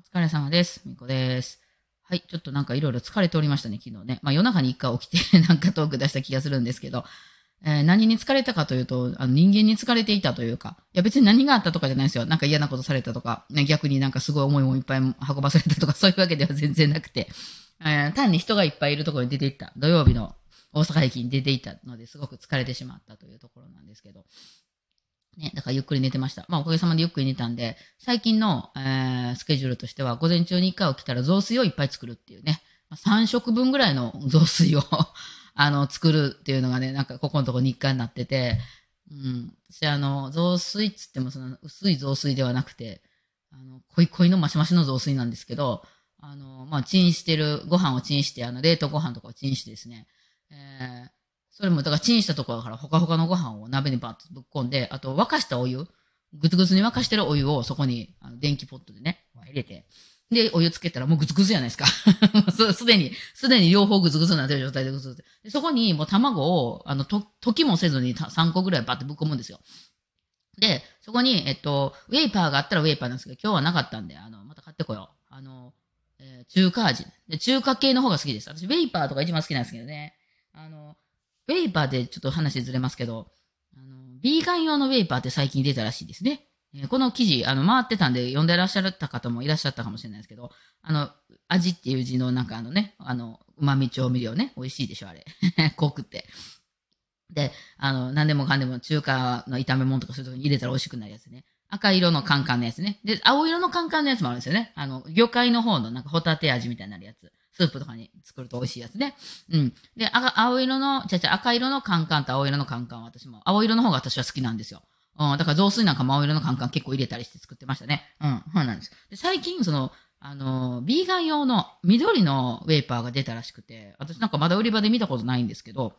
疲れ様です。みこです。はい。ちょっとなんかいろいろ疲れておりましたね、昨日ね。まあ夜中に一回起きてなんかトーク出した気がするんですけど、えー何に疲れたかというと、あの人間に疲れていたというか、いや別に何があったとかじゃないですよ。なんか嫌なことされたとか、ね、逆になんかすごい重いもいっぱい運ばされたとか、そういうわけでは全然なくて、えー単に人がいっぱいいるところに出て行った。土曜日の大阪駅に出て行ったのですごく疲れてしまったというところなんですけど、ね、だからゆっくり寝てました。まあおかげさまでゆっくり寝たんで、最近の、えースケジュールとしては、午前中に1回起きたら雑炊をいっぱい作るっていうね、ま3食分ぐらいの 雑炊をあの、作るっていうのがね、なんかここのとこ日課になってて、うん。私あの、雑炊っつってもその薄い雑炊ではなくて、あの、濃い濃いのマシマシの雑炊なんですけど、あの、まあ、チンしてる、ご飯をチンして、あの、冷凍ご飯とかをチンしてですね、それも、だからチンしたところからほかほかのご飯を鍋にバッとぶっ込んで、あと沸かしたお湯、ぐつぐつに沸かしてるお湯をそこに、あの電気ポットでね、入れて、で、お湯つけたらもうぐつぐつじゃないですか。すでに、すでに両方ぐつぐつになってる状態でぐつぐつ。でそこにもう卵を、あの、と、溶きもせずに3個ぐらいバッてぶっ込むんですよ。で、そこに、えっと、ウェイパーがあったらウェイパーなんですけど、今日はなかったんで、あの、また買ってこよう。あの、えー中華味。で、中華系の方が好きです。私、ウェイパーとか一番好きなんですけどね。あの、ウェイパーでちょっと話ずれますけど、あの、ビーガン用のウェイパーって最近出たらしいですね。えーこの記事、あの、回ってたんで読んでらっしゃった方もいらっしゃったかもしれないですけど、あの、味っていう字のなんかあのね、あの、旨味調味料ね、美味しいでしょ、あれ。濃くて。で、あの、何でもかんでも中華の炒め物とかそういうとこに入れたら美味しくなるやつね。赤色のカンカンのやつね。で、青色のカンカンのやつもあるんですよね。あの、魚介の方のなんかホタテ味みたいになるやつ。スープとかに作ると美味しいやつね。うん。で、赤青色の、ちゃちゃ赤色のカンカンと青色のカンカンは私も、青色の方が私は好きなんですよ。うん、だから雑炊なんかも青色のカンカン結構入れたりして作ってましたね。うん、そうなんです。で最近、その、あの、ビーガン用の緑のウェイパーが出たらしくて、私なんかまだ売り場で見たことないんですけど、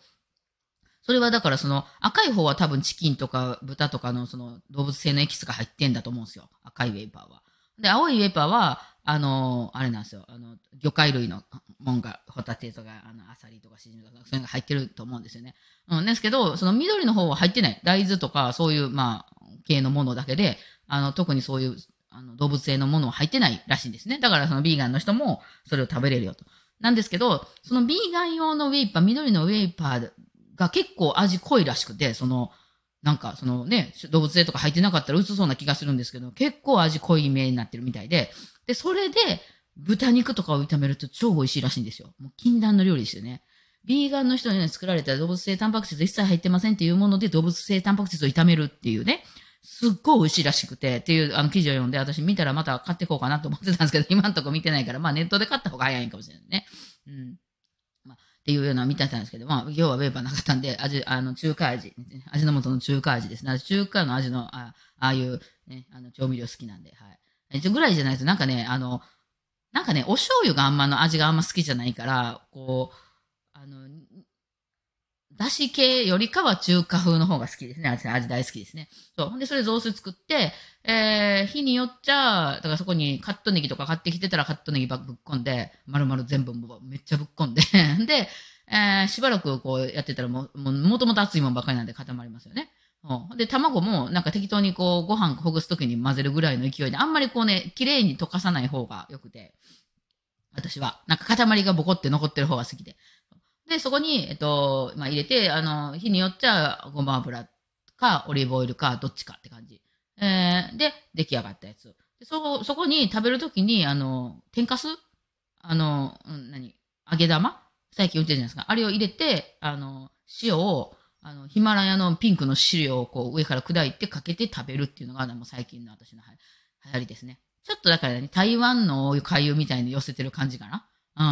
それはだからその赤い方は多分チキンとか豚とかのその動物性のエキスが入ってんだと思うんですよ。赤いウェイパーは。で、青いウェイパーは、あの、あれなんですよ。あの、魚介類のもんが、ホタテとか、あの、アサリとかシジミとか、そういうのが入ってると思うんですよね。うん、ですけど、その緑の方は入ってない。大豆とか、そういう、まあ、系のものだけで、あの、特にそういう、あの、動物性のものは入ってないらしいんですね。だから、そのビーガンの人も、それを食べれるよと。なんですけど、そのビーガン用のウェイパー、緑のウェイパーが結構味濃いらしくて、その、なんか、そのね、動物性とか入ってなかったら薄そうな気がするんですけど、結構味濃いめになってるみたいで、で、それで、豚肉とかを炒めると超美味しいらしいんですよ。もう禁断の料理ですよね。ビーガンの人に作られた動物性タンパク質一切入ってませんっていうもので動物性タンパク質を炒めるっていうね、すっごい美味しいらしくて、っていうあの記事を読んで、私見たらまた買っていこうかなと思ってたんですけど、今んとこ見てないから、まあネットで買った方が早いかもしれないね。うん。まあ、っていうような見てたんですけど、まあ今日はウェーパーなかったんで、味、あの、中華味、味の素の中華味ですね。中華の味の、あああいう、ね、あの、調味料好きなんで、はい。一応ぐらいじゃないと、なんかね、あの、なんかね、お醤油があんまの味があんま好きじゃないから、こう、あの、だし系よりかは中華風の方が好きですね。味味大好きですね。そう。ほんで、それ雑炊作って、えー、日によっちゃ、だからそこにカットネギとか買ってきてたらカットネギばっぶっこんで、丸々全部めっちゃぶっこんで、で、えー、しばらくこうやってたらもう、もうもともと熱いもんばっかりなんで固まりますよね。うんで、卵もなんか適当にこうご飯ほぐすときに混ぜるぐらいの勢いで、あんまりこうね、綺麗に溶かさない方が良くて、私は。なんか塊がボコって残ってる方が好きで。で、そこに、えっと、まあ、入れて、あの、日によっちゃ、ごま油か、オリーブオイルか、どっちかって感じ。えー、で、出来上がったやつ。でそ、そこに食べるときに、あの、天かすあの、うん、何？揚げ玉？最近売ってるじゃないですか。あれを入れて、あの、塩を、あの、ヒマラヤのピンクの汁をこう上から砕いてかけて食べるっていうのが、もう最近の私の流行りですね。ちょっとだからね、台湾の海湯みたいに寄せてる感じかな？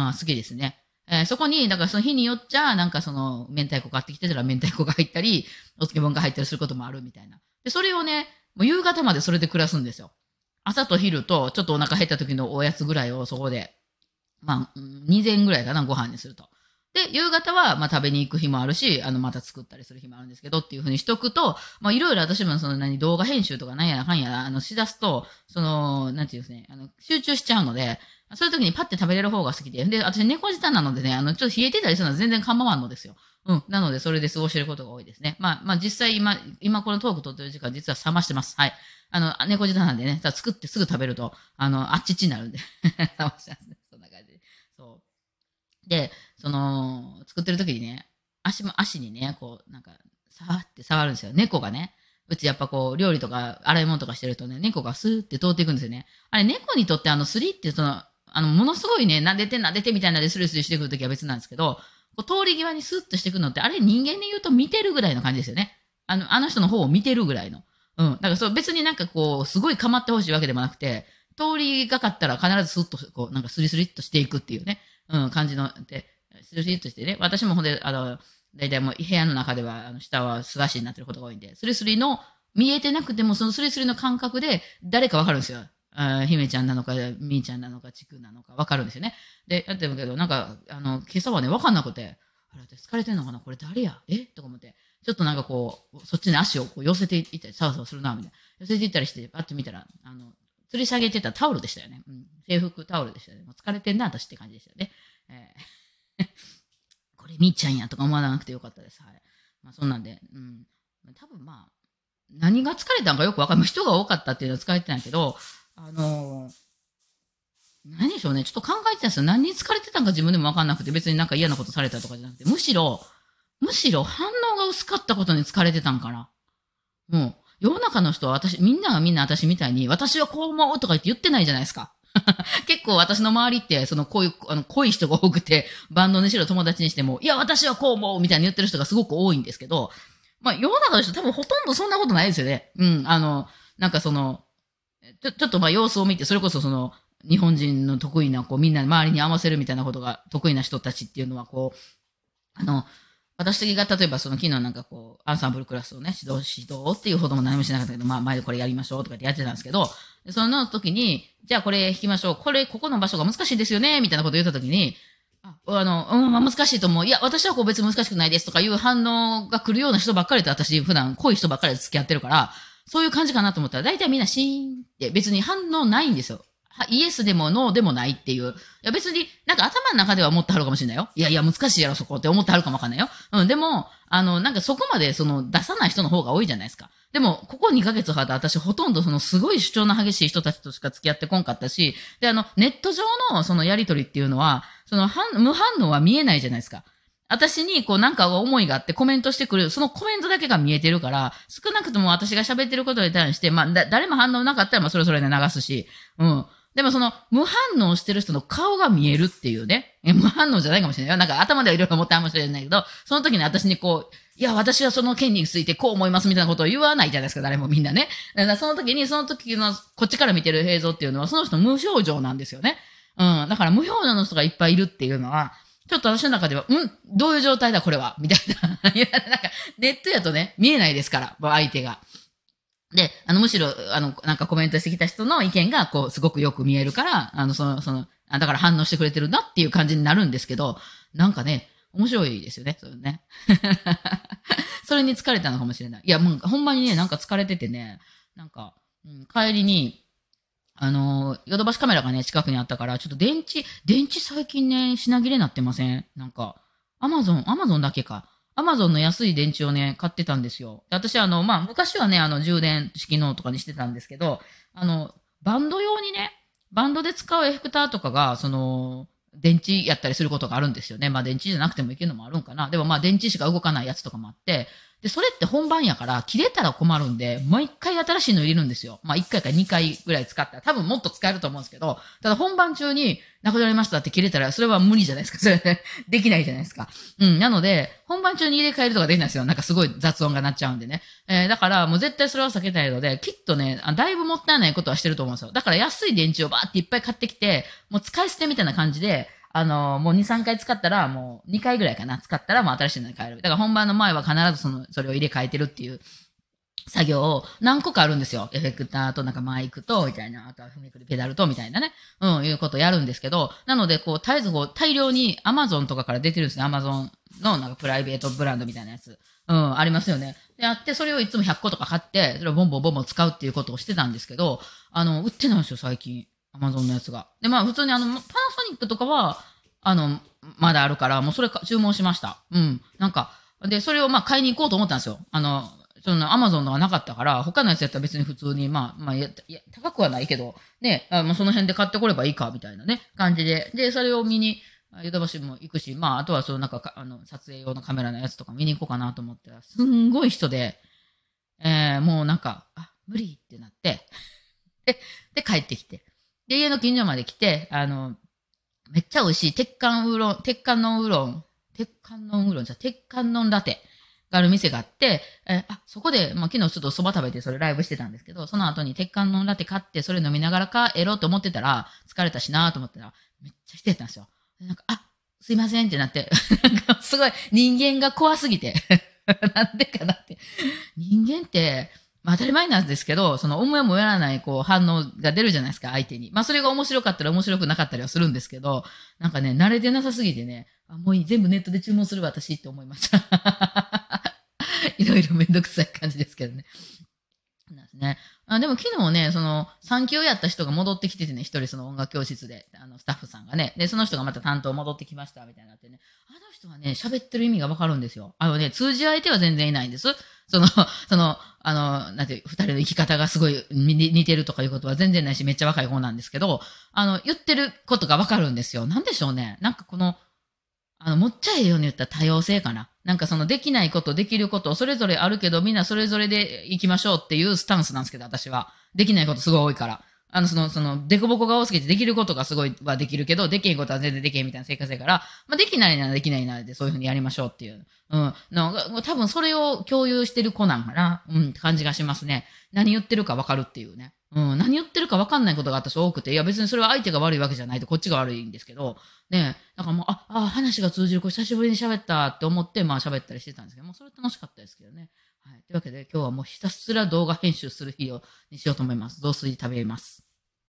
うん、好きですね。えーそこに、だからその日によっちゃ、なんかその、明太子買ってきてたら明太子が入ったり、お漬物が入ったりすることもあるみたいな。で、それをね、もう夕方までそれで暮らすんですよ。朝と昼と、ちょっとお腹減った時のおやつぐらいをそこで、まあ、2膳ぐらいかな、ご飯にすると。で、夕方は、まあ、食べに行く日もあるし、あの、また作ったりする日もあるんですけど、っていうふうにしとくと、まあ、いろいろ私もその何、動画編集とかなんやらかんやら、あの、しだすと、その、なんていうんですね、あの、集中しちゃうので、そういう時にパッて食べれる方が好きで、で、私猫舌なのでね、あの、ちょっと冷えてたりするのは全然構わんのですよ。うん。なので、それで過ごしてることが多いですね。まあ、まあ、実際今、今このトーク撮ってる時間、実は冷ましてます。はい。あの、猫舌なんでね、さ作ってすぐ食べると、あの、あっちっちになるんで 冷ましてますね。そんな感じで。そう。で、その、作ってる時にね、足も、足にね、こう、なんか、さーって触るんですよ。猫がね。うちやっぱこう、料理とか洗い物とかしてるとね、猫がスーって通っていくんですよね。あれ、猫にとってあの、スリってその、あの、ものすごいね、撫でて撫でてみたいなでスリスリしてくるときは別なんですけど、こう通り際にスッとしてくるのって、あれ人間で言うと見てるぐらいの感じですよね。あの、あの人の方を見てるぐらいの。うん。だからそう別になんかこう、すごい構ってほしいわけでもなくて、通りがかったら必ずスッとこう、なんかスリスリっとしていくっていうね、うん、感じの、で、スリスリっとしてね、私もほんで、あの、大体もう部屋の中では、あの、下は素足になってることが多いんで、スリスリの、見えてなくても、そのスリスリの感覚で誰かわかるんですよ。あ姫ちゃんなのか、みーちゃんなのか、ちくなのか、わかるんですよね。で、やってるけど、なんか、あの、今朝はね、わかんなくて、あれ、疲れてんのかな？これ誰や？え？とか思って、ちょっとなんかこう、そっちに足をこう寄せていったり、サワサワするな、みたいな。寄せていったりして、パッと見たら、あの、吊り下げてたタオルでしたよね。うん。制服タオルでしたよね。もう疲れてんな、私って感じでしたよね。えー これみーちゃんやとか思わなくてよかったです。はい。まあ、そんなんで、うん。多分まあ、何が疲れたんかよくわかんない。人が多かったっていうのは疲れてないけど、あのー、何でしょうね。ちょっと考えてたんですよ。何に疲れてたんか自分でもわかんなくて、別になんか嫌なことされたとかじゃなくて、むしろ、むしろ反応が薄かったことに疲れてたんかな。もう、世の中の人は私、みんながみんな私みたいに、私はこう思うとか言って言ってないじゃないですか。結構私の周りって、そのこういう、あの、濃い人が多くて、バンドにしろ友達にしても、いや、私はこう思うみたいに言ってる人がすごく多いんですけど、まあ、世の中の人多分ほとんどそんなことないですよね。うん、あの、なんかその、ちょ、ちょっとまあ様子を見て、それこそその、日本人の得意な、こう、みんな周りに合わせるみたいなことが得意な人たちっていうのは、こう、あの、私が例えばその昨日なんかこう、アンサンブルクラスをね、指導、指導っていうほども何もしなかったけど、まあ前でこれやりましょうとかってやってたんですけど、その時に、じゃあこれ弾きましょう。これ、ここの場所が難しいですよねみたいなこと言った時に、ああの、うん、まあ、難しいと思う。いや、私はこう別に難しくないですとかいう反応が来るような人ばっかりと私普段濃い人ばっかりで付き合ってるから、そういう感じかなと思ったら、大体みんなシーンって別に反応ないんですよ。イエスでもノーでもないっていう。いや別に、なんか頭の中では思ってはるかもしれないよ。いやいや難しいやろそこって思ってはるかもわかんないよ。うん、でも、あの、なんかそこまでその出さない人の方が多いじゃないですか。でも、ここ2ヶ月は私ほとんどそのすごい主張の激しい人たちとしか付き合ってこんかったし、で、あの、ネット上のそのやりとりっていうのは、その無反応は見えないじゃないですか。私にこうなんか思いがあってコメントしてくる、そのコメントだけが見えてるから、少なくとも私が喋ってることに対して、まあ、誰も反応なかったら、まあ、それぞれで流すし、うん。でもその無反応してる人の顔が見えるっていうね。無反応じゃないかもしれないよ。なんか頭ではいろいろ思ったかもしれないけど、その時に私にこう、いや、私はその件についてこう思いますみたいなことを言わないじゃないですか、誰もみんなね。だからその時に、その時のこっちから見てる映像っていうのは、その人無表情なんですよね。うん。だから無表情の人がいっぱいいるっていうのは、ちょっと私の中では、うん？どういう状態だこれは？みたいな。いや、なんか、ネットやとね、見えないですから、相手が。で、あの、むしろ、あの、なんかコメントしてきた人の意見が、こう、すごくよく見えるから、あの、その、その、だから反応してくれてるなっていう感じになるんですけど、なんかね、面白いですよね、それね。それに疲れたのかもしれない。いや、もう、ほんまにね、なんか疲れててね、なんか、うん、帰りに、あの、ヨドバシカメラがね、近くにあったから、ちょっと電池、電池最近ね、品切れなってません？なんか、アマゾン、アマゾンだけか。アマゾンの安い電池をね、買ってたんですよ。私、あの、まあ、昔はね、あの、充電式のとかにしてたんですけど、あの、バンド用にね、バンドで使うエフェクターとかが、その、電池やったりすることがあるんですよね。まあ電池じゃなくてもいけるのもあるんかな。でもまあ電池しか動かないやつとかもあって、で、それって本番やから、切れたら困るんで、もう一回新しいの入れるんですよ。まあ一回か二回ぐらい使ったら、多分もっと使えると思うんですけど、ただ本番中になくなりましたって切れたら、それは無理じゃないですか。それできないじゃないですか。うん。なので、本番中に入れ替えるとかできないですよ。なんかすごい雑音が鳴っちゃうんでね。えー、だからもう絶対それは避けたいので、きっとね、だいぶもったいないことはしてると思うんですよ。だから安い電池をバーっていっぱい買ってきて、もう使い捨てみたいな感じで、あの、もう2、3回使ったら、もう2回ぐらいかな、使ったらもう新しいのに変える。だから本番の前は必ずその、それを入れ替えてるっていう作業を何個かあるんですよ。エフェクターとなんかマイクと、みたいな、あとは踏みくりペダルと、みたいなね。うん、いうことをやるんですけど、なので、こう、絶えずこう、大量に Amazon とかから出てるんですね。Amazon のなんかプライベートブランドみたいなやつ。うん、ありますよね。で、あって、それをいつも100個とか買って、それをボンボンボンボン使うっていうことをしてたんですけど、あの、売ってないんですよ、最近。Amazon のやつが。で、まあ、普通にあの、パニックとかは、あの、まだあるから、もうそれ注文しました。うん。なんか、で、それをまあ買いに行こうと思ったんですよ。あの、そのアマゾンのがなかったから、他のやつやったら別に普通に、まあ、まあ、や、や高くはないけど、ね、あもうその辺で買ってこればいいか、みたいなね、感じで。で、それを見に、ヨドバシも行くし、まあ、あとはそのなんか、あの、撮影用のカメラのやつとか見に行こうかなと思ったら、すんごい人で、えー、もうなんか、あ、無理ってなって、で、で、帰ってきて。で、家の近所まで来て、あの、めっちゃ美味しい鉄管ウーロン、鉄管のウーロン、鉄管のウーロンじゃ、鉄管のラテがある店があって、えあ、そこで、まあ、昨日ちょっと蕎麦食べてそれライブしてたんですけど、その後に鉄管のラテ買ってそれ飲みながら帰ろうと思ってたら、疲れたしなと思ったら、めっちゃしてたんですよ。なんか、あ、すいませんってなって、なんかすごい人間が怖すぎて なんでかなって。人間って、まあ当たり前なんですけど、その思いもやらないこう反応が出るじゃないですか、相手に。まあそれが面白かったら面白くなかったりはするんですけど、なんかね、慣れてなさすぎてね、あもういい、全部ネットで注文する私って思いました。いろいろめんどくさい感じですけどね。なんですね。あでも昨日ね、その、産休やった人が戻ってきててね、一人その音楽教室で、あの、スタッフさんがね、で、その人がまた担当戻ってきました、みたいになってね、人はね、喋ってる意味がわかるんですよ。あのね、通じ相手は全然いないんです。その、その、あの、なんて、二人の生き方がすごい似てるとかいうことは全然ないし、めっちゃ若い方なんですけど、あの、言ってることがわかるんですよ。なんでしょうね。なんかこの、あの、もっちゃええように言ったら多様性かな。なんかそのできないこと、できること、それぞれあるけど、みんなそれぞれで行きましょうっていうスタンスなんですけど、私は。できないことすごい多いから。あの、その、その、デコボコが多すぎてできることがすごいはできるけど、できへんことは全然できへんみたいな生活だから、まあ、できないならできないならでそういうふうにやりましょうっていう。うん。な、多分それを共有してる子なんかな。うん、感じがしますね。何言ってるかわかるっていうね。うん、何言ってるか分かんないことが私多くて、いや別にそれは相手が悪いわけじゃないと、こっちが悪いんですけど、ね、だかもう、あ、あ、話が通じる、これ久しぶりに喋ったって思って、まあ喋ったりしてたんですけど、もうそれ楽しかったですけどね。はい。というわけで今日はもうひたすら動画編集する日をにしようと思います。雑炊食べます。